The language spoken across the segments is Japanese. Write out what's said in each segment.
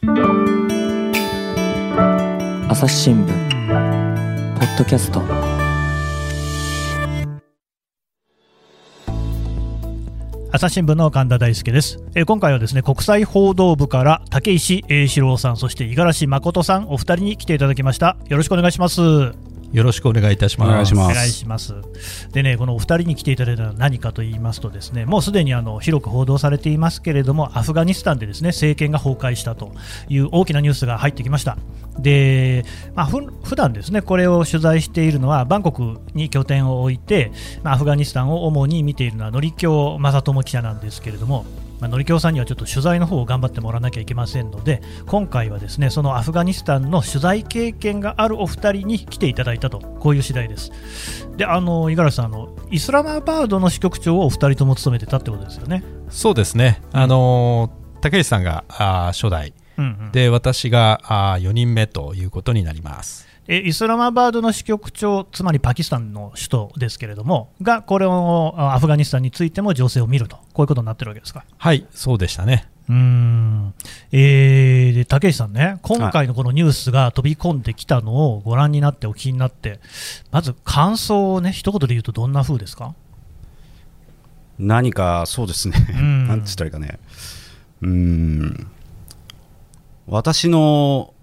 朝日新聞ポッドキャスト。朝日新聞の神田大輔です、えー今回はですね国際報道部から竹石英四郎さんそして五十嵐誠さんお二人に来ていただきました。よろしくお願いします。よろしくお願いいたします。お願いします。お願いします。でねこのお二人に来ていただいたのは何かと言いますとですねもうすでにあの広く報道されていますけれどもアフガニスタンでですね政権が崩壊したという大きなニュースが入ってきました。で、まあ、ふ普段ですねこれを取材しているのはバンコクに拠点を置いて、まあ、アフガニスタンを主に見ているのはのりきょう正智記者なんですけれどもまあ、のりきょうさんにはちょっと取材の方を頑張ってもらわなきゃいけませんので今回はですねそのアフガニスタンの取材経験があるお二人に来ていただいたとこういう次第です。であの五十嵐さんあのイスラマバードの支局長をお二人とも務めてたってことですよね。そうですね。あのー竹内さんがあー初代。うんうん。で私があ4人目ということになります。えイスラマバードの支局長つまりパキスタンの首都ですけれどもがこれをあアフガニスタンについても情勢を見ると。こういうことになってるわけですか？はい、そうでしたね。うーん。えーで竹内さんね、今回のこのニュースが飛び込んできたのをご覧になって、お聞きになって、まず感想をね、一言で言うと、どんな風ですか？何かそうですね、ん。なんて言ったらいいかね、うーん、私の、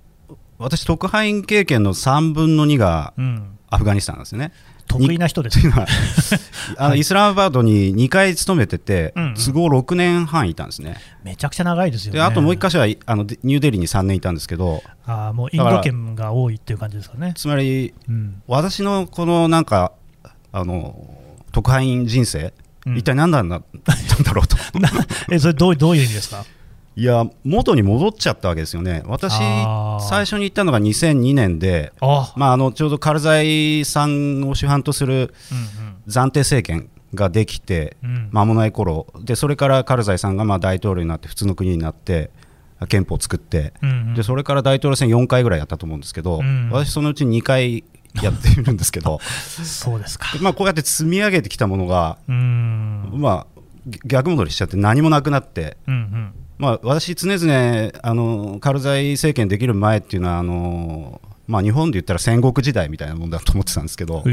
私、特派員経験の3分の2がうん、アフガニスタンなんですよね。得意な人ですね。あのイスラマバードに2回勤めてて、うんうん都合6年半いたんですね。めちゃくちゃ長いですよね。であともう1箇所はあのでニューデリーに3年いたんですけど、あーもうインド圏が多いっていう感じですかね。つまりうん私のこのなんか、あの特派員人生、うん一体何なんだったんだろうと。えそれどう、どういう意味ですか？いや、元に戻っちゃったわけですよね。私最初に行ったのが2002年で、あ、まあ、あのちょうどカルザイさんを主犯とするうん暫定政権ができて間もない頃。でそれからカルザイさんがまあ大統領になって普通の国になって憲法を作ってうんうん。でそれから大統領選4回ぐらいやったと思うんですけど、うん私、そのうち2回やっているんですけど そうですか。まあこうやって積み上げてきたものが、うーん、まあ、逆戻りしちゃって何もなくなって。うんうんまあ、私、常々あのカルザイ政権できる前っていうのはあの、まあ、日本で言ったら戦国時代みたいなもんだと思ってたんですけど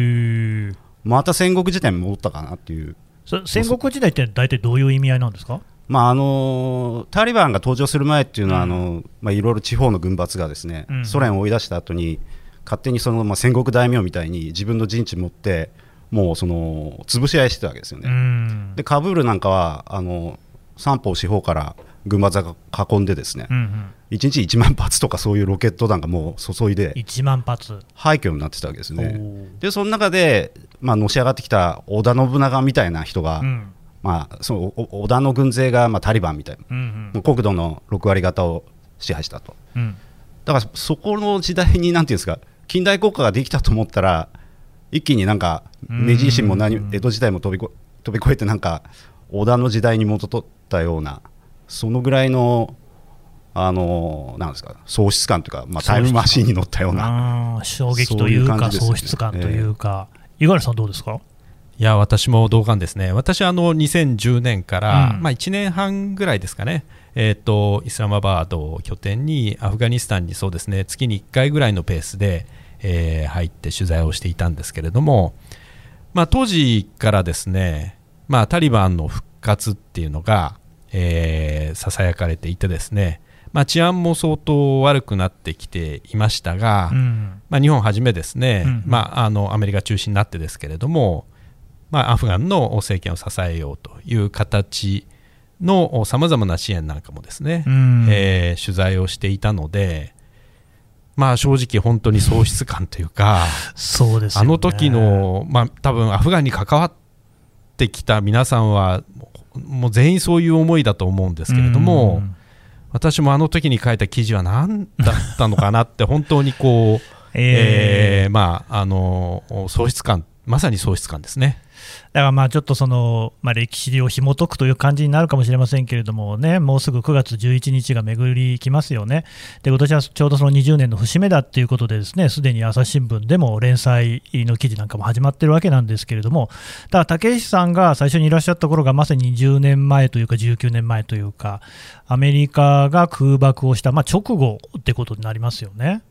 また戦国時代に戻ったかなっていう、そ戦国時代って大体どういう意味合いなんですか？まあ、あのタリバンが登場する前っていうのは、うん。あのまあ、いろいろ地方の軍閥がですね、うん。ソ連を追い出した後に勝手にその、まあ、戦国大名みたいに自分の陣地持ってもうその潰し合いしてたわけですようね。ん。でカブールなんかはあの三方四方から軍閥が囲んでですね、うんうん1日1万発とかそういうロケット弾がもう注いで1万発。廃墟になってたわけですね。でその中で、まあ、のし上がってきた織田信長みたいな人が、うんまあ、そのお織田の軍勢が、まあ、タリバンみたいな、うんもう国土の6割方を支配したと。うんうんだからそこの時代になんていうんですか近代国家ができたと思ったら一気になんかうん明治維新も何江戸時代も飛びこ飛び越えてなんか織田の時代に戻ったようなそのぐらいのあのなんですか喪失感というか、まあ、タイムマシーンに乗ったような衝撃というか喪失感というか、五十嵐さんどうですか？いや私も同感ですね、私はあの2010年から、うん。まあ、1年半ぐらいですかね、えー、とイスラマバードを拠点にアフガニスタンにそうですね。月に1回ぐらいのペースで、えー入って取材をしていたんですけれども、まあ、当時からですね、まあ、タリバンの復活っていうのがささやかれていてですね、まあ、治安も相当悪くなってきていましたが、うん。まあ、日本はじめですね、うん。まあ、あのアメリカ中心になってですけれども、まあ、アフガンの政権を支えようという形のさまざまな支援なんかもですね、うん。えー取材をしていたので、まあ、正直本当に喪失感というか、そうですよね。あの時の、まあ、多分アフガンに関わってきた皆さんはもう全員そういう思いだと思うんですけれども、うん私もあの時に書いた記事は何だったのかなって本当にこう、え えーまあ、あの喪失感まさに喪失感ですね。だからまあちょっとその、まあ、歴史を紐解くという感じになるかもしれませんけれどもね、もうすぐ9月11日が巡りきますよね、で今年はちょうどその20年の節目だっていうことで、ですねすでに朝日新聞でも連載の記事なんかも始まってるわけなんですけれども、ただ竹石さんが最初にいらっしゃった頃がまさに20年前というか、19年前というか、アメリカが空爆をした、まあ、直後ってことになりますよね。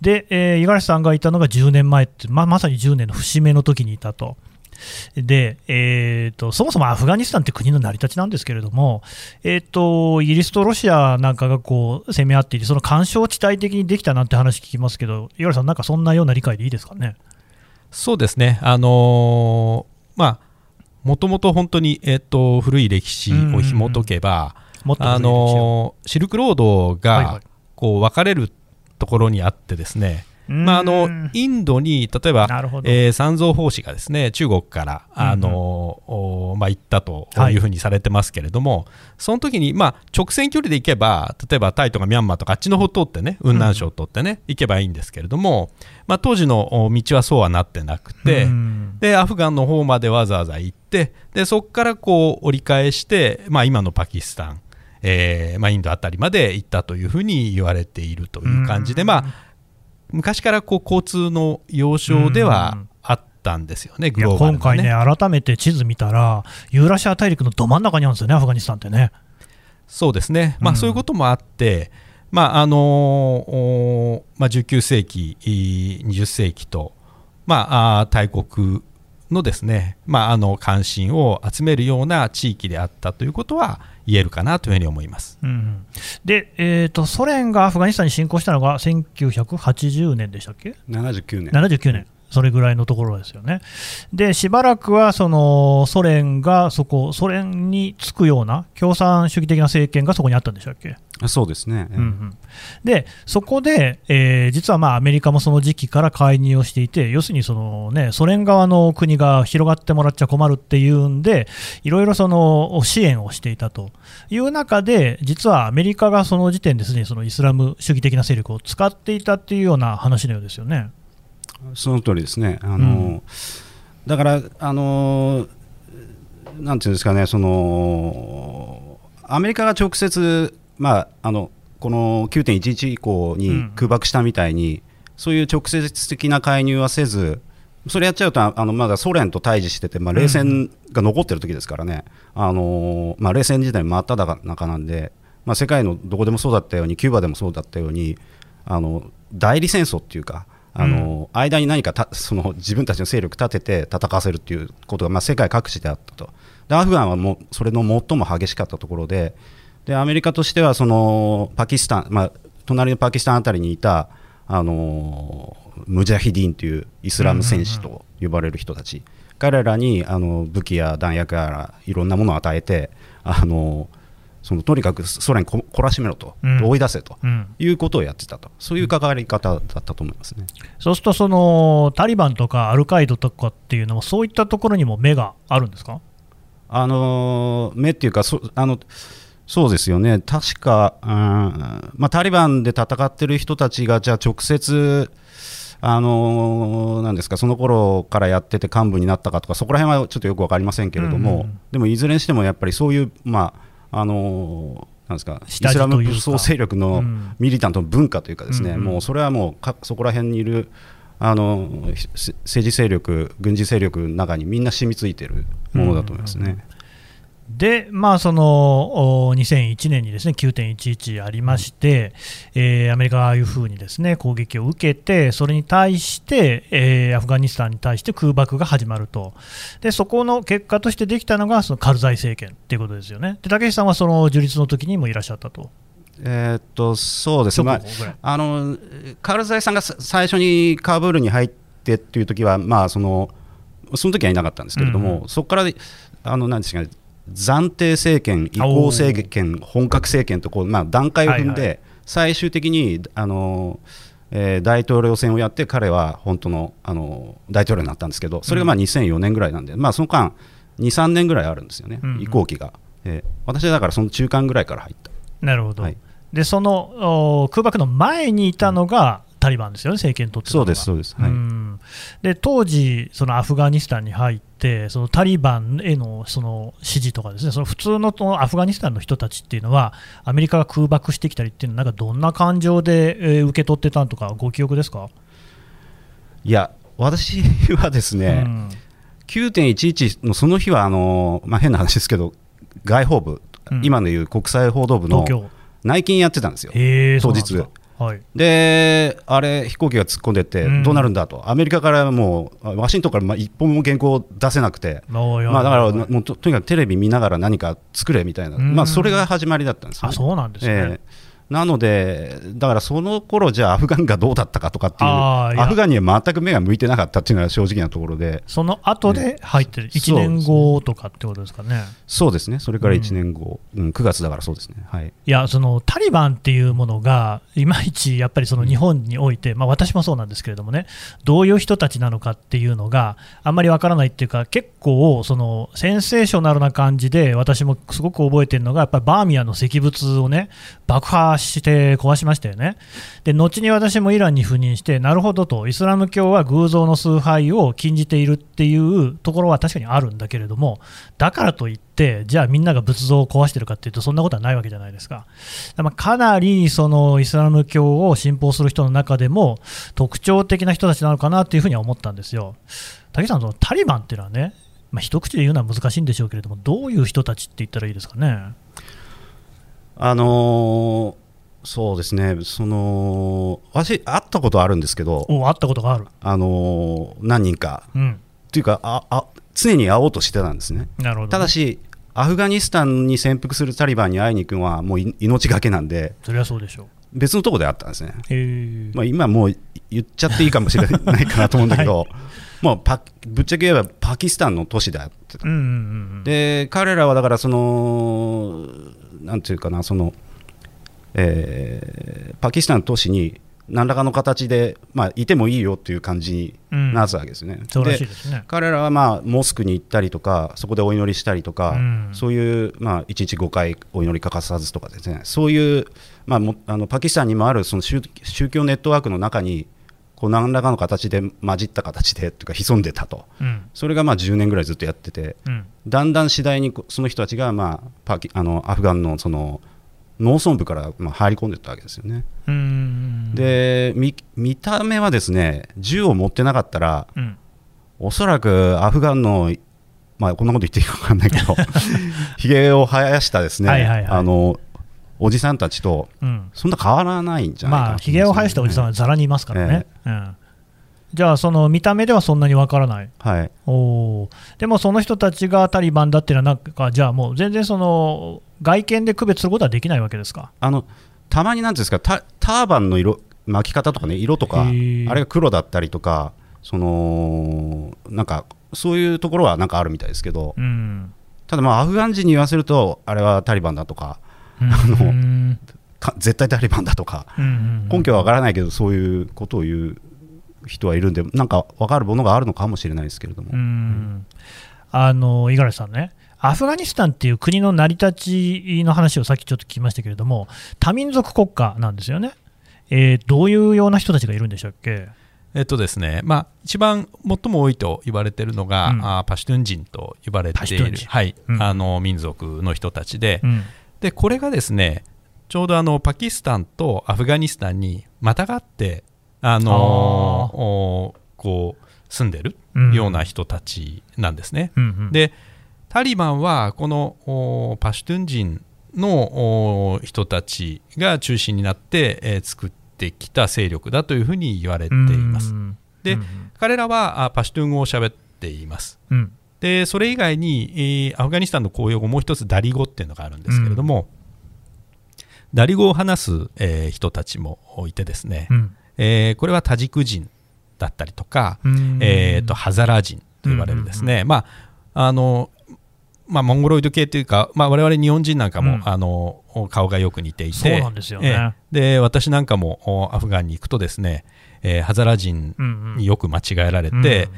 で、えー、五十嵐さんがいたのが10年前って、ま、まさに10年の節目の時にいたと。で、えーと、そもそもアフガニスタンって国の成り立ちなんですけれども、えーと、イギリスとロシアなんかがこう攻め合っていて、その干渉地帯的にできたなんて話聞きますけど、五十嵐さん、なんかそんなような理解でいいですかね？そうですね、あのー、まあ、もともと本当に、えーと、古い歴史を紐解けば、あのー、シルクロードがこう分かれるところにあってですね、まあ、あのインドに例えば、えー、三蔵法師がですね中国からあの、まあ、行ったとい。うふうにされてますけれども、はい、その時にまあ直線距離で行けば例えばタイとかミャンマーとかあっちの方通ってね雲南省を通ってね、行けばいいんですけれども、まあ、当時の道はそうはなってなくて、でアフガンの方までわざわざ行ってでそこからこう折り返して、まあ、今のパキスタンえーまあ、インドあたりまで行ったというふうに言われているという感じで、まあ、昔からこう交通の要衝ではあったんですよね、ね。今回ね、改めて地図見たら、ユーラシア大陸のど真ん中にあるんですよね、アフガニスタンってね。そうですね、まあ、そういうこともあって、まああのまあ、19世紀、20世紀と、まあ、大国のですね、まあ、あの関心を集めるような地域であったということは言えるかなというふうに思います、うん、で、えーと、ソ連がアフガニスタンに侵攻したのが1980年でしたっけ？79年 ,79 年それぐらいのところですよね。で、しばらくはそのソ連がそこ、ソ連につくような共産主義的な政権がそこにあったんでしたっけ？そうですね、うんうん、でそこで、えー、実はまあアメリカもその時期から介入をしていて、要するにその、ね、ソ連側の国が広がってもらっちゃ困るっていうんで、いろいろその支援をしていたと。いう中で、実はアメリカがその時点ですでにそのイスラム主義的な勢力を使っていたっていうような話のようですよね。その通りですね。あの、うん、だからあのなんていうんですかね、そのアメリカが直接まああのこの9.11以降に空爆したみたいに、うん、そういう直接的な介入はせず。それやっちゃうとあのまだソ連と対峙してて、まあ、冷戦が残ってる時ですからね、うん、あのまあ、冷戦時代真っ只中なんで、まあ、世界のどこでもそうだったようにキューバでもそうだったようにあの代理戦争っていうかあの、うん、間に何かたその自分たちの勢力立てて戦わせるということが、まあ、世界各地であったと。でアフガンはもうそれの最も激しかったところででアメリカとしてはそのパキスタン、まあ、隣のパキスタンあたりにいたあのムジャヒディンというイスラム戦士と呼ばれる人たち、彼らにあの武器や弾薬やらいろんなものを与えてあのそのとにかくソ連こ懲らしめろと、うん、追い出せと、うん、いうことをやってたと、そういう関わり方だったと思いますね。そうするとその、タリバンとかアルカイドとかっていうのも、そういったところにも目があるんですか？あの目っていうかそあの、そうですよね、確か、うんまあ、タリバンで戦ってる人たちが、じゃあ直接、あのなんですかその頃からやってて幹部になったかとか、そこら辺はちょっとよく分かりませんけれども、うんうん、でもいずれにしてもやっぱりそういう、まあ、あのなんですかイスラム武装勢力のミリタントの文化というかですね、うん、もうそれはもうかそこら辺にいるあの政治勢力、軍事勢力の中にみんな染みついているものだと思いますね。うんうんで、まあ、その2001年にですね9.11ありまして、うん、えー、アメリカがああいうふうにですね攻撃を受けて、それに対して、えー、アフガニスタンに対して空爆が始まると、でそこの結果としてできたのがそのカルザイ政権ということですよね、で武井さんはその樹立の時にもいらっしゃったと。えー、っとそうですね、まあ、あのカルザイさんが最初にカブールに入ってっていう時は、まあそのその時はいなかったんですけれども、うん、そこからあのなんですかね暫定政権、移行政権、本格政権とこう、まあ、段階を踏んで、最終的にあの、えー、大統領選をやって、彼は本当のあの大統領になったんですけど、それがまあ2004年ぐらいなんで、うん、まあ、その間、2、3年ぐらいあるんですよね、移行期が。えー、私はだからその中間ぐらいから入った。なるほど、はい、でその空爆の前にいたのが、タリバンですよね、政権取ってそうです、そうです、はい、で当時、そのアフガニスタンに入って、そのタリバンへのその支持とか、ですねその普通のそのアフガニスタンの人たちっていうのは、アメリカが空爆してきたりっていうのは、なんかどんな感情で、えー受け取ってたんとか、ご記憶ですか、いや私はですね、うん。9.11のその日はあの、まあ、変な話ですけど外報部、うん。今のいう国際報道部の内勤やってたんですよ、当日はい、であれ飛行機が突っ込んでってうん。どうなるんだと、アメリカからもうワシントンからまあ一本も原稿出せなくて、まあ、だからはいもうととにかくテレビ見ながら何か作れみたいな、うん。まあ、それが始まりだったんですよあね、そうなんですね。ええなので、だからその頃じゃあ、アフガンがどうだったかとかっていう、アフガンには全く目が向いてなかったっていうのが正直なところで、その後で入ってる、ん1年後とかってことですかね。そうですね、それから1年後、うん9月だからそうですね、はい、いやそのタリバンっていうものが、いまいちやっぱりその日本において、まあ、私もそうなんですけれどもね、どういう人たちなのかっていうのがあんまりわからないっていうか、結構、そのセンセーショナルな感じで、私もすごく覚えてるのが、やっぱりバーミヤンの石仏をね、爆破して壊しましたよね。で後に私もイランに赴任して、なるほどと、イスラム教は偶像の崇拝を禁じているっていうところは確かにあるんだけれども、だからといって、じゃあみんなが仏像を壊してるかっていうと、そんなことはないわけじゃないですか。まかなりそのイスラム教を信奉する人の中でも、特徴的な人たちなのかなっていうふうには思ったんですよ。竹さん、そのタリバンっていうのはね、まあ、一口で言うのは難しいんでしょうけれども、どういう人たちって言ったらいいですかね？あのそうですね、その私、会ったことあるんですけど、お会ったことがある。あのー何人か、うん、というかああ、常に会おうとしてたんですね。なるほど、ただ、し、アフガニスタンに潜伏するタリバンに会いに行くのはもうい命がけなんで、それはそうでしょう。別のところで会ったんですね。まあ、今もう言っちゃっていいかもしれないかなと思うんだけど、もうパぶっちゃけ言えばパキスタンの都市で会ってた。うんうんうん、で彼らはだからそのなんていうかなその、えーパキスタンの都市に何らかの形で、まあ、いてもいいよっていう感じになったわけですね。そうらしいでね。彼らはまあモスクに行ったりとかそこでお祈りしたりとか、うん。そういう、まあ、1日5回お祈り欠かさずとかですね。そういう、まあ、もあのパキスタンにもあるその宗宗教ネットワークの中にこう何らかの形で混じった形でというか潜んでたと。うん。それがまあ10年ぐらいずっとやっててうん。だんだん次第にこその人たちが、まあ、パキあのアフガンのその農村部からまあ入り込んでたわけですよね。うん。うんで見見た目はですね銃を持ってなかったらうん。おそらくアフガンの、まあ、こんなこと言っていいか分かんないけど ひげを生やしたですね、はいはいはい。あのおじさんたちとうん。そんな変わらないんじゃないかなまあ、ひげを生やしたおじさんはざらにいますからね。え。うんじゃあ、その見た目ではそんなにわからない。はい、おーでもその人たちがタリバンだっていうのは、なんか、じゃあもう全然その外見で区別することはできないわけですか？あのたまになんていうんですかタターバンの色巻き方とかね色とかあれが黒だったりとかそのなんかそういうところはなんかあるみたいですけどうん。ただまあアフガン人に言わせるとあれはタリバンだとかうんのうんか絶対タリバンだとかうん根拠はわからないけどそういうことを言う人はいるんでなんか分かるものがあるのかもしれないですけれども、うん。あの五十嵐さんね、アフガニスタンっていう国の成り立ちの話をさっきちょっと聞きましたけれども、多民族国家なんですよね。えーどういうような人たちがいるんでしたっけ？えっとですね。まあ、一番最も多いと言われているのが、うん。あーパシュトゥン人と呼ばれている。はい。うん。あの民族の人たちで,、うん。でこれがですねちょうどあのパキスタンとアフガニスタンにまたがって、あのーおこう住んでるうん。ような人たちなんですね。うんうん。でタリバンはこのおパシュトゥン人のお人たちが中心になって、えー作ってきた勢力だというふうに言われています。うんでうん彼らはあパシュトゥン語を喋っています。うん。でそれ以外に、えーアフガニスタンの公用語もう一つダリ語っていうのがあるんですけれども、ダリ語を話す、えー人たちもいてですね、うんえーこれはタジク人だったりとか、うん。えー、とハザラ人と呼ばれるですね、まああのまあ、モンゴロイド系というか、まあ、我々日本人なんかも、うん。あの顔がよく似ていてそうなんですよね。えーで私なんかもおアフガンに行くとですね、えーハザラ人うんうんによく間違えられて、うんよく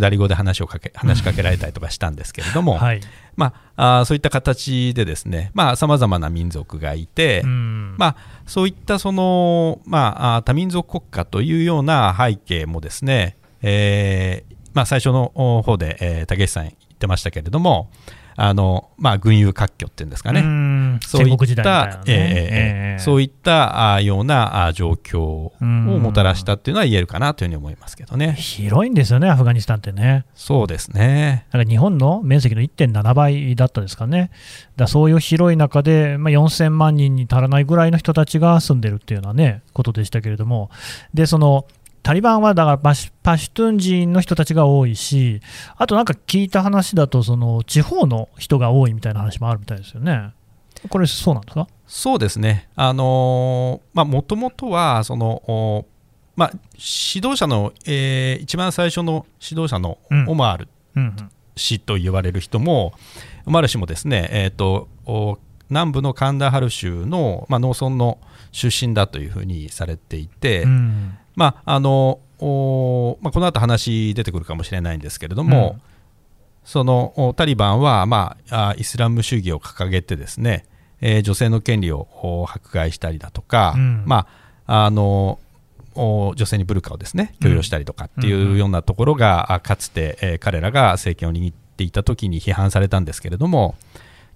ダリ語で話をかけ話しかけられたりとかしたんですけれども、はい。まあ、あーそういった形でですねさまざ、まな民族がいて、うん。まあ、そういったその、まあ、多民族国家というような背景もですね、えーまあ、最初の方で、えー、竹内さん言ってましたけれども、あのまあ、群雄割拠っていうんですかね、そういった、えー、そういったあようなあ状況をもたらしたっていうのは言えるかなというふうに思いますけどね。広いんですよね、アフガニスタンってね。そうですね。だから日本の面積の1.7倍だったですかね、だそういう広い中で、まあ、4000万人に足らないぐらいの人たちが住んでるっていうのはね、ことでしたけれども、でそのタリバンはだからパシパシュトゥン人の人たちが多いし、あとなんか聞いた話だと、その地方の人が多いみたいな話もあるみたいですよね。これ、そうなんですか？そうですね、もともとはその、まあ、指導者の、えー、一番最初の指導者のオマール氏と言われる人も、オマール氏もですね、えーと、南部のカンダハル州の、まあ、農村の出身だというふうにされていて、うんまああのおまあ、この後話出てくるかもしれないんですけれども、うん、そのタリバンは、まあ、イスラム主義を掲げてですね、えー、女性の権利を迫害したりだとか、うん、まあ、あの女性にブルカをですね許容したりとかっていうようなところが、かつて、えー、彼らが政権を握っていた時に批判されたんですけれども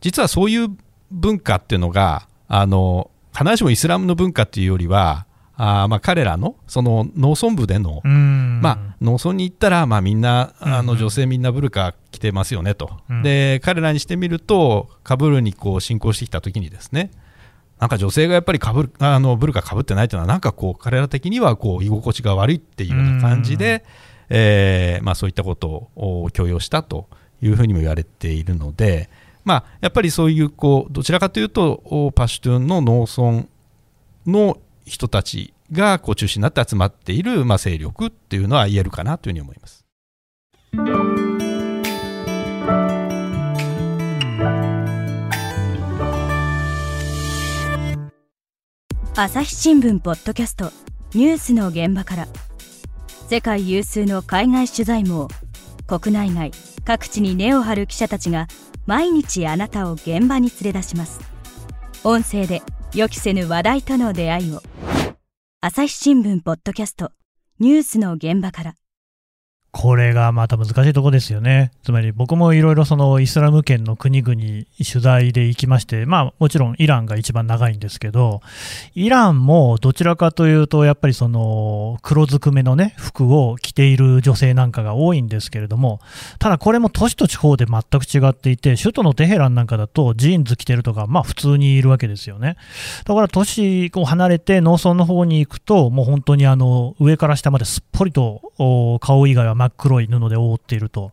実はそういう文化っていうのがあの必ずしもイスラムの文化っていうよりはあまあ彼らのその農村部での、まあ、農村に行ったら、まあ、みんなあの女性みんなブルカ着てますよねと、うん、で彼らにしてみるとカブールにこう侵攻してきた時にですねなんか女性がやっぱりかぶるあのブルカかぶってないというのはなんかこう彼ら的にはこう居心地が悪いっていうような感じで、えーまあ、そういったことを強要したというふうにも言われているので、まあ、やっぱりそういうこうどちらかというとパシュトゥンの農村の人たちがこう中心になって集まっている、まあ、勢力っていうのは言えるかなというふうに思います。朝日新聞ポッドキャストニュースの現場から。世界有数の海外取材網国内外各地に根を張る記者たちが毎日あなたを現場に連れ出します。音声で予期せぬ話題との出会いを。朝日新聞ポッドキャスト。ニュースの現場から。これがまた難しいとこですよね。つまり僕もいろいろそのイスラム圏の国々取材で行きまして、まあもちろんイランが一番長いんですけど、イランもどちらかというとやっぱりその黒ずくめのね、服を着ている女性なんかが多いんですけれども、ただこれも都市と地方で全く違っていて、首都のテヘランなんかだとジーンズ着てるとか、まあ普通にいるわけですよね。だから都市を離れて農村の方に行くと、もう本当にあの上から下まですっぽりと顔以外は真っ黒い布で覆っていると。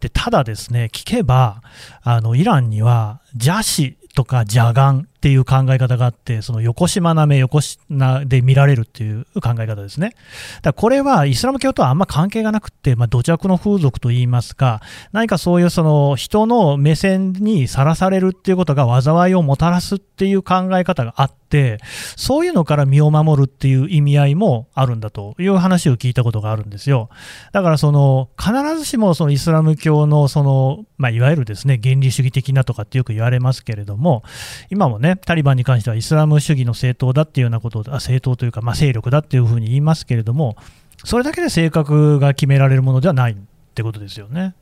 で、ただですね、聞けば、あの、イランには邪視とか邪眼っていう考え方があって、その横島な目、横島で見られるっていう考え方ですね。だこれはイスラム教とはあんま関係がなくて、まあ、土着の風俗といいますか、何かそういうその人の目線にさらされるっていうことが災いをもたらすっていう考え方があって、そういうのから身を守るっていう意味合いもあるんだという話を聞いたことがあるんですよ。だからその必ずしもそのイスラム教のその、まあ、いわゆるですね原理主義的なとかってよく言われますけれども、今もねタリバンに関してはイスラム主義の政党だっていうようなことあ政党というか、まあ、勢力だっていうふうに言いますけれども、それだけで性格が決められるものではないってことですよね。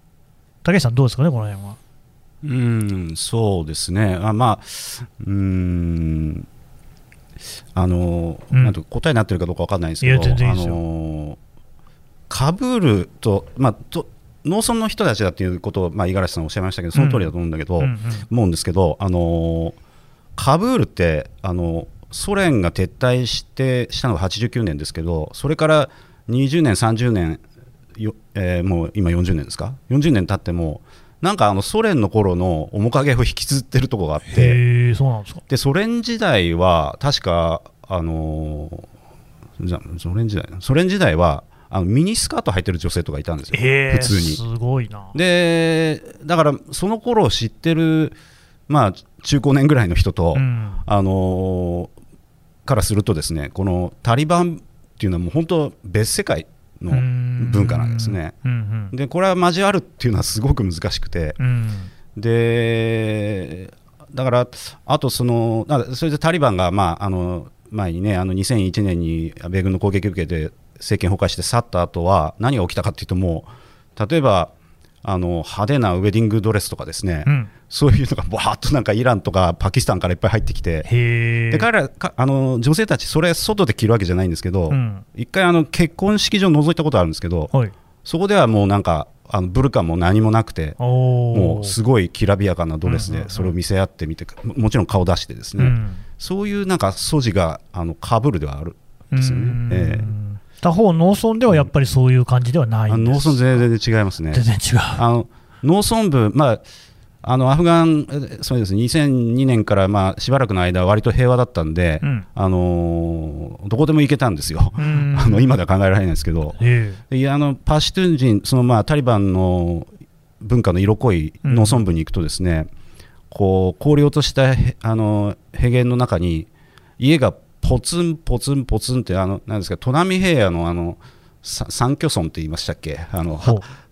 竹内さん、どうですかね、この辺は。うんそうですね、あまあ、うんあの、うん、なんと答えになってるかどうか分かんないんですけど、あのカブールと、まあ、と農村の人たちだっていうことを、まあ、五十嵐さんおっしゃいましたけど、その通りだと思うんだけど、うんうんうん、思うんですけど、あのカブールってあのソ連が撤退してしたのが89年ですけどそれから20年30年よ、えー、もう今40年ですか？40年経ってもなんかあのソ連の頃の面影を引きずってるところがあってそうなんですか。でソ連時代は確かあのじゃソ連時代ソ連時代はあのミニスカート履いてる女性とかいたんですよ、普通に。すごいな。でだからその頃を知ってるまあ、中高年ぐらいの人と、うん、あのからするとですねこのタリバンっていうのはもう本当別世界の文化なんですね。うんうん、でこれは交わるっていうのはすごく難しくて、うん、でだからあとそのそれでタリバンが、まあ、あの前にねあの2001年に米軍の攻撃を受けて政権崩壊して去った後は何が起きたかというともう例えばあの派手なウェディングドレスとかですね、うん。そういうのがばーっとなんかイランとかパキスタンからいっぱい入ってきて。で彼らかあの女性たちそれ外で着るわけじゃないんですけど、うん。一回あの結婚式場覗いたことあるんですけどはい。そこではもうなんかあのブルカも何もなくてもうすごいきらびやかなドレスでそれを見せ合ってみてももちろん顔出してですね、うん。そういうなんか素地があのかぶるではあるですよね。え他方、農村ではやっぱりそういう感じではない農んです。村全然違いますね。全然違う。あの農村部、まあ、あのアフガン、えそうです2002年からまあしばらくの間、割と平和だったんで、うん。あのーどこでも行けたんですよ、うん。あの今では考えられないんですけど、えいやあのパシュトゥン人、そのまあタリバンの文化の色濃い農村部に行くと、ですね、こう荒涼としたへあの平原の中に、家がポツンポツンポツンって、あのなんですか、砺波平野のあのさ三居村って言いましたっけ、あの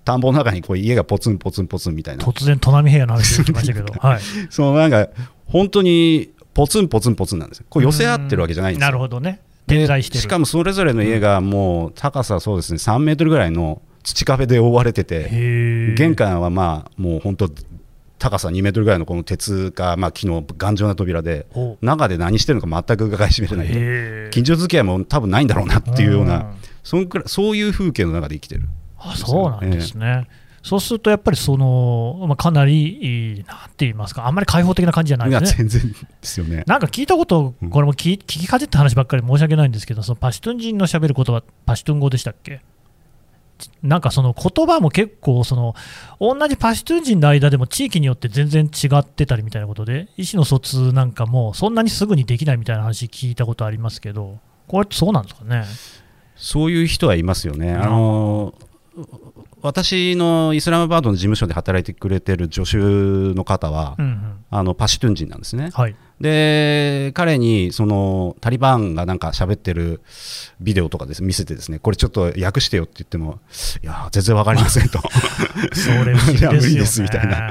田んぼの中にこう家がポツンポツンポツンみたいな、突然、砺波平野の話出てきましたけど、はい、そのなんか本当にポツンポツンポツンなんですよ、こう寄せ合ってるわけじゃないんですよ。なるほどね、で点在してる。しかもそれぞれの家がもう高さそうですね3メートルぐらいの土壁で覆われてて、玄関はまあもう本当高さ2メートルぐらいのこの鉄かまあ木の頑丈な扉で中で何してるのか全く伺い知れない。近所付き合いも多分ないんだろうなっていうよううん。なそんくらいそういう風景の中で生きてる。あそうなんですね。そうするとやっぱりその、まあ、かなり、なんて言いますか、あんまり開放的な感じじゃないですね。全然ですよね。なんか聞いたこと、これも聞聞きかじった話ばっかり申し訳ないんですけど、そのパシュトゥン人の喋る言葉、パシュトゥン語でしたっけ？なんかその言葉も結構その、同じパシュトゥン人の間でも地域によって全然違ってたりみたいなことで、意思の疎通なんかもそんなにすぐにできないみたいな話聞いたことありますけど、これってそうなんですかね？そういう人はいますよね。あの私のイスラマバードの事務所で働いてくれてる助手の方は、うんうんあのパシュトゥン人なんですね。はい、で彼にそのタリバンがなんか喋ってるビデオとかです見せてですねこれちょっと訳してよって言ってもいや全然わかりませんと。それ不思議いや無ですよ 理ですみたいな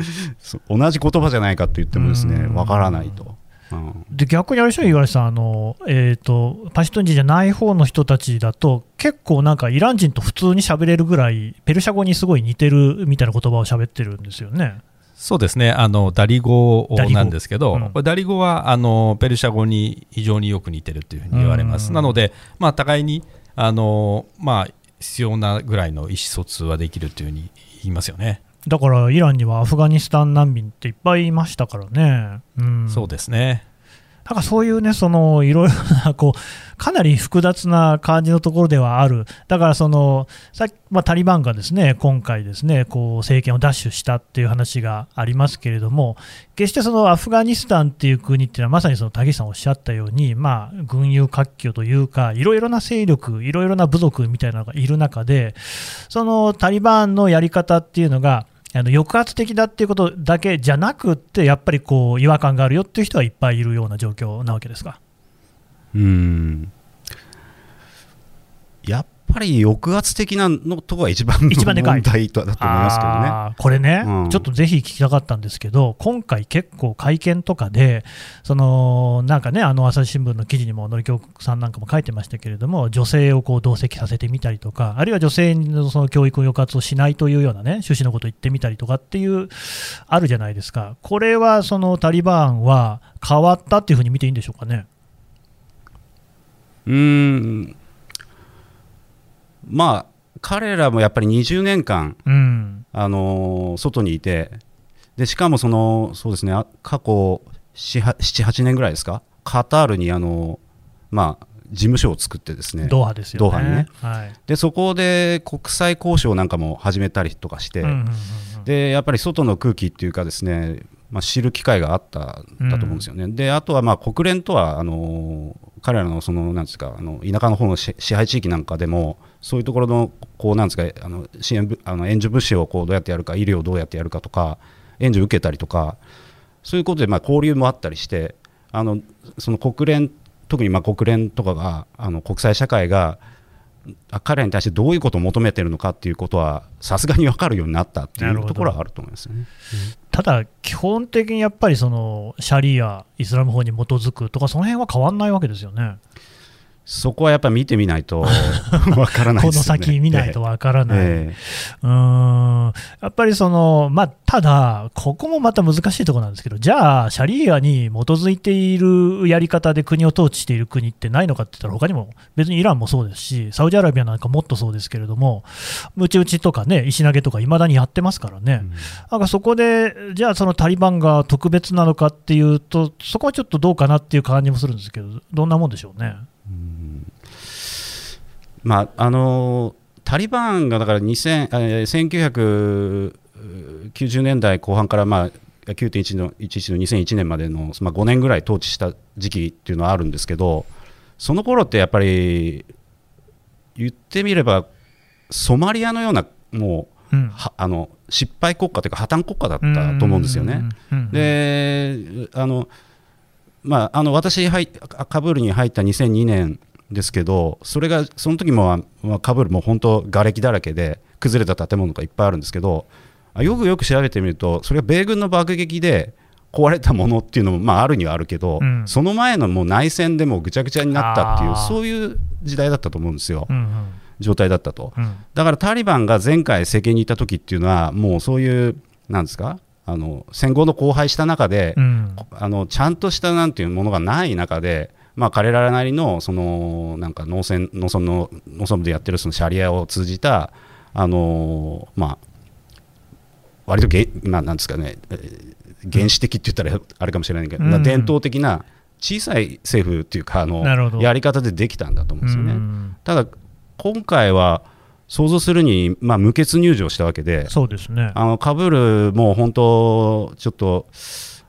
同じ言葉じゃないかって言ってもですねうん。わからないと、うん。で逆にあれでしょ、五十嵐さん、あのえー、とパシュトゥン人じゃない方の人たちだと、結構なんかイラン人と普通に喋れるぐらい、ペルシャ語にすごい似てるみたいな言葉を喋ってるんですよね。そうですね、あのダリ語なんですけど、うんこれダリ語はあのペルシャ語に非常によく似てるというふうに言われます。うんなので、まあ、互いにあの、まあ、必要なぐらいの意思疎通はできるというふうに言いますよね。だからイランにはアフガニスタン難民っていっぱいいましたからね。うん、そうですね。なんかそういうね、そのいろいろなこう、かなり複雑な感じのところではある、だからそのさっき、まあ、タリバンがですね今回、ですねこう政権を奪取したっていう話がありますけれども、決してそのアフガニスタンっていう国っていうのは、まさにその竹さんおっしゃったように、まあ、軍友割拠というか、いろいろな勢力、いろいろな部族みたいなのがいる中で、そのタリバンのやり方っていうのが、あの抑圧的だっていうことだけじゃなくって、やっぱりこう違和感があるよっていう人はいっぱいいるような状況なわけですか？うんやっぱり抑圧的なのとこが一番の一番でかい問題だと思いますけどね。これね、うんちょっとぜひ聞きたかったんですけど、今回、結構会見とかで、そのなんかね、あの朝日新聞の記事にも、のりきょうさんなんかも書いてましたけれども、女性をこう同席させてみたりとか、あるいは女性のその教育抑圧をしないというようなね、趣旨のことを言ってみたりとかっていう、あるじゃないですか、これはそのタリバンは変わったっていうふうに見ていいんでしょうかね？うーんまあ彼らもやっぱり20年間、うん、あのー外にいてでしかもそのそうですねあ過去78年ぐらいですか？カタールにあの、まあ、事務所を作ってですねドーハですよね。ドーハにね。はい。でそこで国際交渉なんかも始めたりとかして、でやっぱり外の空気っていうかですね、まあ、知る機会があったんだと思うんですよね、であとはまあ国連とはあの彼らのそのなんですかあの田舎の方の支支配地域なんかでもそういうところのこうなんですかあの支援物あの援助物資をこうどうやってやるか医療をどうやってやるかとか援助を受けたりとかそういうことでまあ交流もあったりしてあのその国連特にまあ国連とかがあの国際社会があ彼らに対してどういうことを求めているのかっていうことはさすがに分かるようになったっていうところはあると思いますよね。ただ、基本的にやっぱりそのシャリア、イスラム法に基づくとか、その辺は変わんないわけですよね。そこはやっぱり見てみないと わからないこの。先見ないとわからない、えうーん。やっぱりその、まあ、ただ、ここもまた難しいところなんですけど、じゃあ、シャリアに基づいているやり方で国を統治している国ってないのかって言ったら、他にも別にイランもそうですし、サウジアラビアなんかもっとそうですけれども、ムチ打ちとかね、石投げとか、いまだにやってますからね、なんかそこで、じゃあ、そのタリバンが特別なのかっていうと、そこはちょっとどうかなっていう感じもするんですけど、どんなもんでしょうね。まああのタリバンがだから2000えー1990年代後半から、まあ、9.1の11の2001年までの、まあ、5年ぐらい統治した時期っていうのはあるんですけどその頃ってやっぱり言ってみればソマリアのようなもううんはあの失敗国家というか破綻国家だったと思うんですよね。であの、まあ、あの私入っカブールに入った2002年ですけどそれがその時も、まあ、カブールも本当瓦礫だらけで崩れた建物がいっぱいあるんですけどあよくよく調べてみるとそれが米軍の爆撃で壊れたものっていうのも、まあ、あるにはあるけど、うん。その前のもう内戦でもうぐちゃぐちゃになったっていうそういう時代だったと思うんですよ、うんうん。状態だったと。うん。だからタリバンが前回政権にいた時っていうのはもうそういうなんですかあの戦後の荒廃した中で、うん。あのちゃんとしたなんていうものがない中で、まあ、彼らなりのそのなんか農村農村の農村部でやってるそのシャリアを通じたあのまあ割とげ、まあ、なんですかね、えー原始的って言ったらあれかもしれないけど、うん伝統的な小さい政府っていうかあのやり方でできたんだと思うんですよね。うんただ今回は想像するに、まあ、無血入場したわけでそうですね。あのカブールも本当ちょっと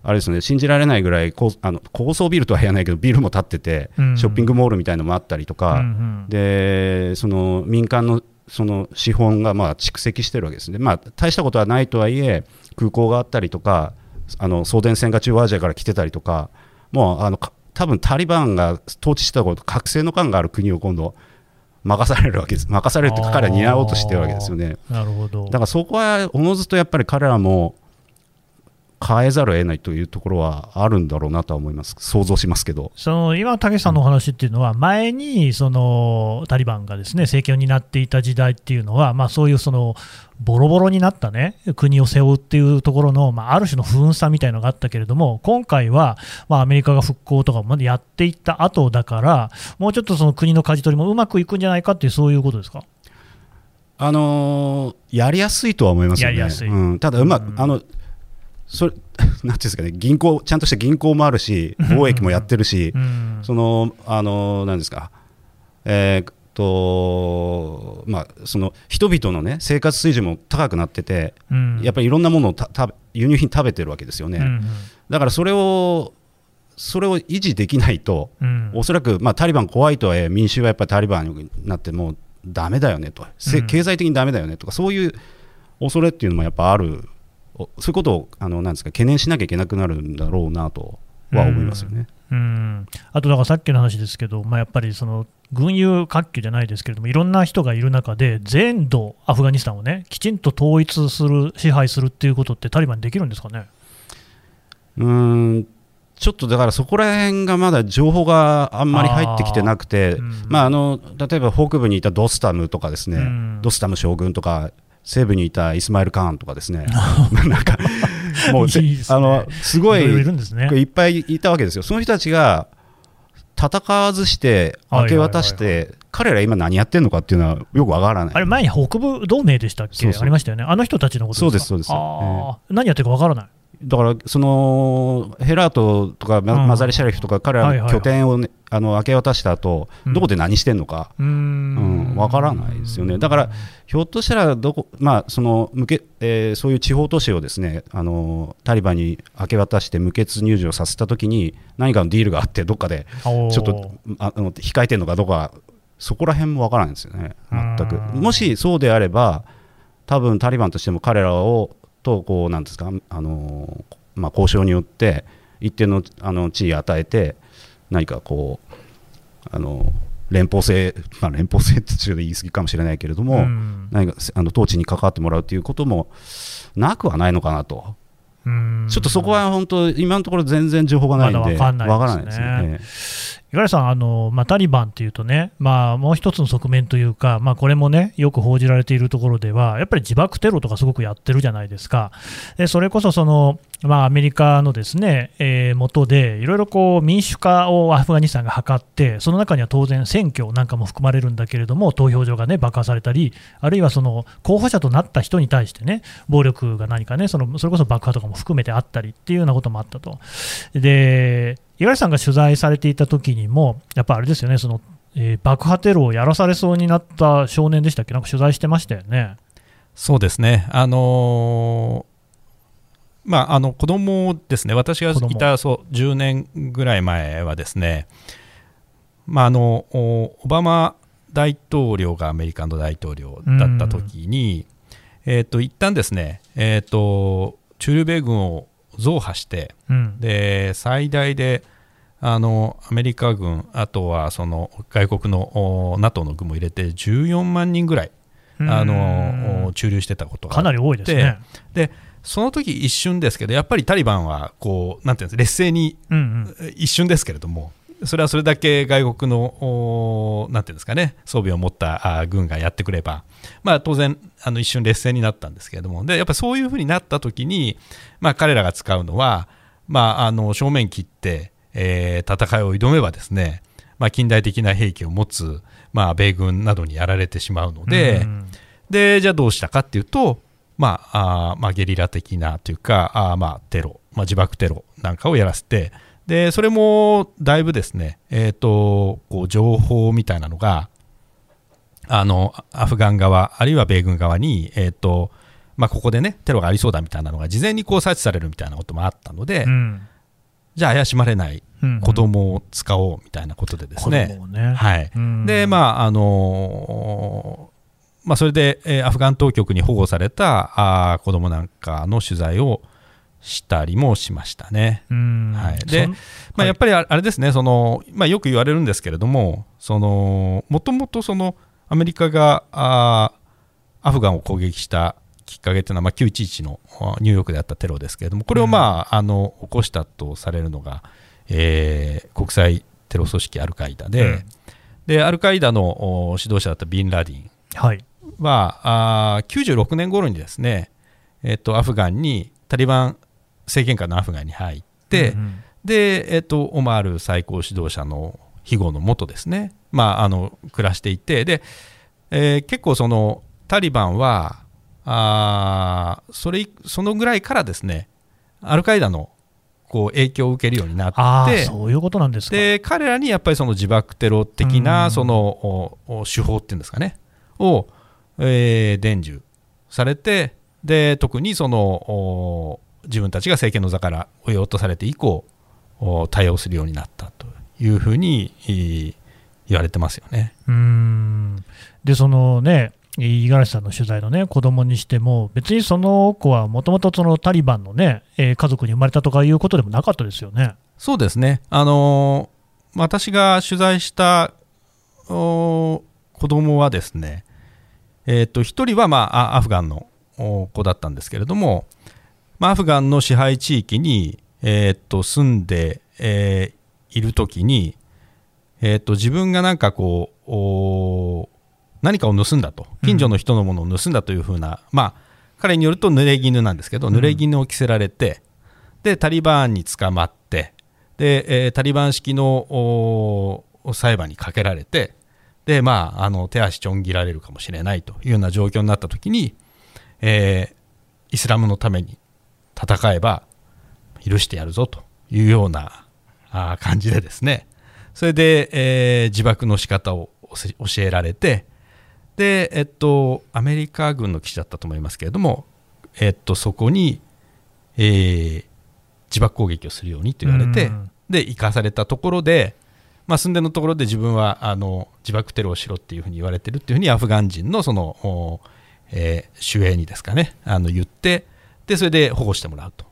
あれですね信じられないぐらい高あの高層ビルとは言わないけどビルも建ってて、うん。ショッピングモールみたいのもあったりとか、うんうん。でその民間のその資本がまあ蓄積してるわけですね、まあ、大したことはないとはいえ空港があったりとかあの送電線が中央アジアから来てたりとかもうあのか多分タリバンが統治したこと覚醒の感がある国を今度任されるわけです。任されるって彼は担おうとしてるわけですよね。なるほど。だからそこはおのずとやっぱり彼らも変えざるを得ないというところはあるんだろうなとは思います、想像しますけど。その今、武さんのお話っていうのは、前にそのタリバンがですね政権を担っていた時代っていうのは、まあ、そういうそのボロボロになった、ね、国を背負うっていうところの、まあ、ある種の不運さみたいなのがあったけれども、今回は、まあ、アメリカが復興とかまでやっていった後だから、もうちょっとその国の舵取りもうまくいくんじゃないかっていう、そういうことですか？あのーやりやすいとは思いますよね。やりやすいうん、ただうまく、うんあのそれ なんていうんですかね、銀行、ちゃんとした銀行もあるし、貿易もやってるしう、ん。その、あのーなんですか、えーっと、まあ、その人々のね、生活水準も高くなってて、うん。やっぱりいろんなものをた食べ輸入品食べてるわけですよね。うんだからそれを、それを維持できないと、うん。おそらく、まあ、タリバン怖いとはいえ、民衆はやっぱりタリバンになって、もうだめだよねと、せうん。経済的にだめだよねとか、そういう恐れっていうのもやっぱある、おそういうことをあのなんですか懸念しなきゃいけなくなるんだろうなとは思いますよね。うん、あとだからさっきの話ですけど、まあ、やっぱりその軍友割拠じゃないですけれども、いろんな人がいる中で、全土アフガニスタンをね、きちんと統一する、支配するっていうことって、タリバンにできるんですかね？うーん。ちょっとだからそこら辺がまだ情報があんまり入ってきてなくて、あー。うん。まあ、あの例えば北部にいたドスタムとかですね、うん。ドスタム将軍とか、西部にいたイスマイル・カーンとかですね、なんか もうぜいいね。あのすごいいっぱいいたわけですよ、その人たちが戦わずして、明け渡しはいはい。て、彼ら今何やってるのかっていうのはよくわからない。あれ、前に北部同盟でしたっけ？そうそう。ありましたよね。あの人たちのことですか？そうですそうです。何やってるかわからない。だから、そのヘラートとかマザリシャリフとか、彼ら拠点を、ねあの明け渡した後、うん。どこで何してんのか、うーうんんわからないですよね。だから、ひょっとしたらどこ、まあその向けえーそういう地方都市をですねあのタリバンに明け渡して無血入場させたときに、何かのディールがあって、どっかでちょっとああの控えてるのかどうか、そこら辺もわからないんですよね、全く。うん。もしそうであれば、多分タリバンとしても彼らをとこうなんですか、あのまあ、交渉によって一定のあの地位を与えて、何かこう、あの連邦制、まあ、連邦制ってちょっと言い過ぎかもしれないけれども、うん何かあの統治に関わってもらうということもなくはないのかなと。うんちょっとそこは本当、今のところ全然情報がないんで、わからないですよね。五十嵐さん、あのまあ、タリバンっていうとね、まあ、もう一つの側面というか、まあ、これもね、よく報じられているところでは、やっぱり自爆テロとかすごくやってるじゃないですか、でそれこそその、まあ、アメリカのですね、えー、元で、いろいろこう民主化をアフガニスタンが図って、その中には当然、選挙なんかも含まれるんだけれども、投票所が、ね、爆破されたり、あるいはその候補者となった人に対してね、暴力が何かね、そのそれこそ爆破とかも含めてあったりっていうようなこともあったと。で五十嵐さんが取材されていた時にも、やっぱあれですよね、そのえー、爆破テロをやらされそうになった少年でしたっけ、なんか取材してましたよね。そうですね、あのー、まあ、あの子供ですね、私がいたそう10年ぐらい前はですね、まあ、あのオバマ大統領がアメリカの大統領だった時に、えーと、一旦ですね、えーと、駐留米軍を増派して、うん、で最大であのアメリカ軍、あとはその外国の NATO の軍も入れて14万人ぐらいあの駐留してたことがかなり多いですね。でその時一瞬ですけど、やっぱりタリバンはこうなんていうんです劣勢に、一瞬ですけれども、それはそれだけ外国のなんていうんですかね装備を持った軍がやってくれば、まあ、当然あの一瞬劣勢になったんですけれどもでやっぱりそういうふうになった時に、まあ、彼らが使うのは、まあ、あの正面切って、えー、戦いを挑めばですね、まあ、近代的な兵器を持つ、まあ、米軍などにやられてしまうので、でじゃあどうしたかっていうと、まああまあ、ゲリラ的なというかあ、まあ、テロ、まあ、自爆テロなんかをやらせてでそれもだいぶですね、えーと、こう情報みたいなのがあのアフガン側あるいは米軍側に、えーとまあ、ここでねテロがありそうだみたいなのが事前にこう察知されるみたいなこともあったので、うん、じゃあ怪しまれない子供を使おうみたいなことでですね。ね。はい、でまああのー、まあ、それで、えー、アフガン当局に保護されたあ子供なんかの取材をしたりもしましたね。はい、で、まあ、やっぱりあれですね、そのまあ、よく言われるんですけれども、もともとアメリカがあアフガンを攻撃したきっかけというのは、まあ、911のニューヨークであったテロですけれども、これを、まあ、あの起こしたとされるのが、えー、国際テロ組織アルカイダで、うん、でアルカイダの指導者だったビンラディンは、はい、あ96年頃にですね、えーと、アフガンにタリバン政権下のアフガンに入って、うんうん、で、えーと、オマール最高指導者の庇護のもとですね、まあ、あの暮らしていてで、えー、結構そのタリバンはあそれそのぐらいからですねアルカイダのこう影響を受けるようになってそういうことなんですか。で彼らにやっぱりその自爆テロ的なその手法っていうんですかねを、えー、伝授されてで特にその自分たちが政権の座から追い落とされて以降対応するようになったというふうに言われてますよね。うんでそのね五十嵐さんの取材のね子供にしても、別にその子はもともとタリバンのね、えー、家族に生まれたとかいうことでもなかったですよね。そうですね、あのー、私が取材した子供はですね、えーと、1人は、まあ、アフガンの子だったんですけれども、まあ、アフガンの支配地域に、えーと、住んで、えー、いるときに、えーと自分がなんかこう何かを盗んだと、近所の人のものを盗んだというふうな、うん、まあ、彼によると濡れ衣なんですけど、濡れ衣を着せられて、で、タリバンに捕まって、で、えー、タリバン式の裁判にかけられて、で、まあ、あの手足ちょん切られるかもしれないというような状況になったときに、えー、イスラムのために戦えば許してやるぞというようなあ感じでですね、それで、えー、自爆の仕方を教えられて、で、えっと、アメリカ軍の基地だったと思いますけれども、えっと、そこに、えー、自爆攻撃をするようにと言われて、うん、で行かされたところで、まあ、寸前のところで自分はあの自爆テロをしろっていうふうに言われてるっていうふうにアフガン人のその、えー、守衛にですかねあの言ってでそれで保護してもらうと。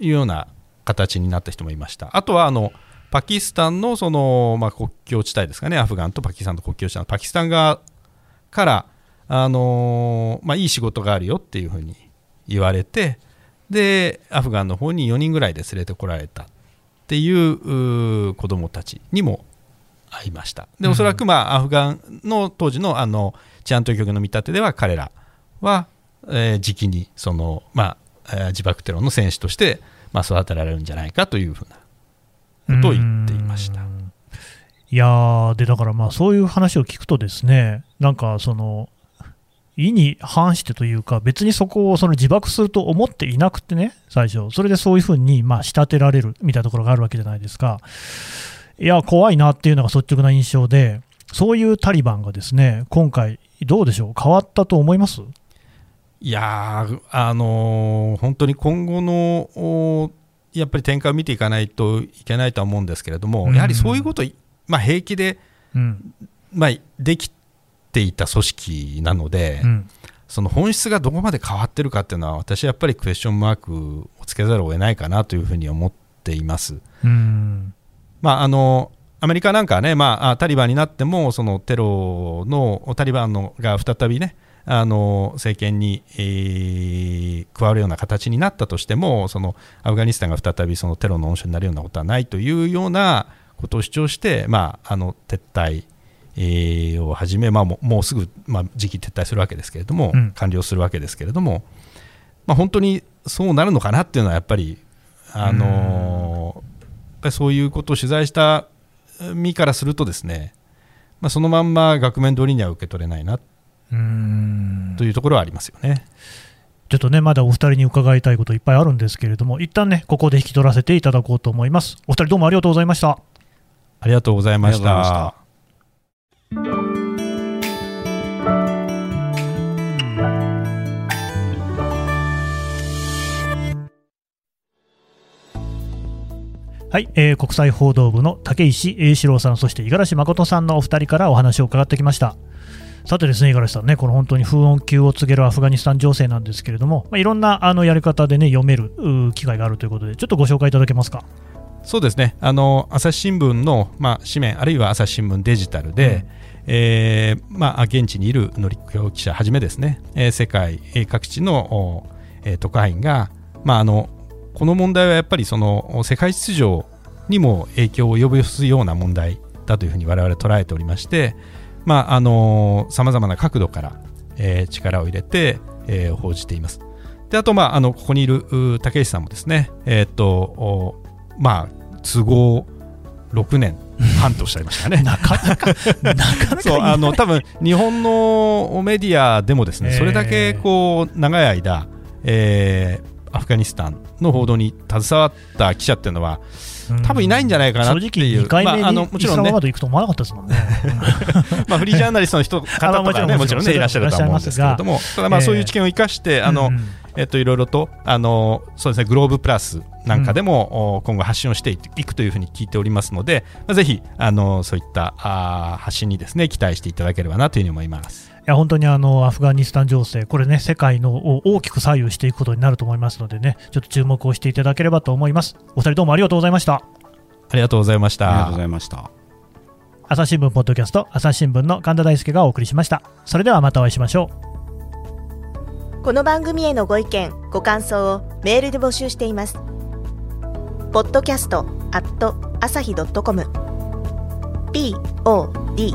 いうような形になった人もいました。あとはあのパキスタンのその、まあ、国境地帯ですかね、アフガンとパキスタンの国境地帯のパキスタン側から、あのー、まあ、いい仕事があるよっていうふうに言われてでアフガンの方に4人ぐらいで連れてこられたっていう子どもたちにもいました。でおそらく、まあ、アフガンの当時のあの治安当局の見立てでは彼らは、えー、時期にその、まあえー、自爆テロの戦士として、まあ、育てられるんじゃないかというふうなことを言っていました。いやでだからまあそういう話を聞くとですねなんかその意に反してというか、別にそこをその自爆すると思っていなくてね、最初、それでそういうふうにまあ仕立てられるみたいなところがあるわけじゃないですか。いや、怖いなっていうのが率直な印象で、そういうタリバンがですね今回、どうでしょう、変わったと思います？いやあのー、本当に今後のやっぱり展開を見ていかないといけないとは思うんですけれども、うん、やはりそういうこと、まあ、平気で、うん、まあ、できていた組織なので、うん、その本質がどこまで変わってるかっていうのは、私はやっぱりクエスチョンマークをつけざるを得ないかなというふうに思っています。まあ、あのアメリカなんかはね、まあ、タリバンになっても、そのテロのタリバンのが再びね、あの政権に、えー、加わるような形になったとしても、そのアフガニスタンが再びそのテロの温床になるようなことはないというようなことを主張して、まあ、あの撤退えをはじめ、まあ、もうすぐ、まあ、時期撤退するわけですけれども、うん、完了するわけですけれども、まあ、本当にそうなるのかなっていうのはやっぱり、あのー、そういうことを取材した身からするとですね、まあ、そのまんま額面通りには受け取れないなというところはありますよね。ちょっとね、まだお二人に伺いたいこといっぱいあるんですけれども、一旦ね、ここで引き取らせていただこうと思います。お二人どうもありがとうございました。ありがとうございました。はい、えー、国際報道部の竹石英志郎さん、そして五十嵐誠さんのお二人からお話を伺ってきました。さてですね、五十嵐さんね、この本当に風音級を告げるアフガニスタン情勢なんですけれども、まあ、いろんなあのやり方でね、読める機会があるということで、ちょっとご紹介いただけますか？そうですね、あの朝日新聞の、まあ、紙面、あるいは朝日新聞デジタルで、うん、えー、まあ、現地にいるのり教記者はじめですね、えー、世界各地の、えー、特派員が、まあ、あのこの問題はやっぱりその世界秩序にも影響を及ぼすような問題だというふうに我々捉えておりまして、まあ、あのさまざまな角度から、えー、力を入れて、えー、報じています。であと、まあ、あのここにいる竹石さんもですね、えー、っとまあ、都合6年 半とおっしゃいましたね。なかなか、なかなかそうあの多分日本のメディアでもですね、それだけこう長い間、えー、アフガニスタンの報道に携わった記者っていうのは、多分いないんじゃないかなっていう、正直2回目に、あ、のもちろんね、行くと思わなかったですもんね。まあフリージャーナリストの人方とかね、もちろんねいらっしゃると思うんですけれども、ただまあそういう知見を生かして、あの、えっといろいろとあのそうですねグローブプラスなんかでも、今後発信をしていくというふうに聞いておりますので、まあ、ぜひあのそういったあ発信にですね期待していただければなというふうに思います。いや本当にあのアフガニスタン情勢、これね、世界のを大きく左右していくことになると思いますのでね、ちょっと注目をしていただければと思います。お二人どうもありがとうございました。ありがとうございました。ありがとうございました。朝日新聞ポッドキャスト、朝日新聞の神田大輔がお送りしました。それではまたお会いしましょう。この番組へのご意見、ご感想をメールで募集しています。ポッドキャストアット朝日ドットコム p o d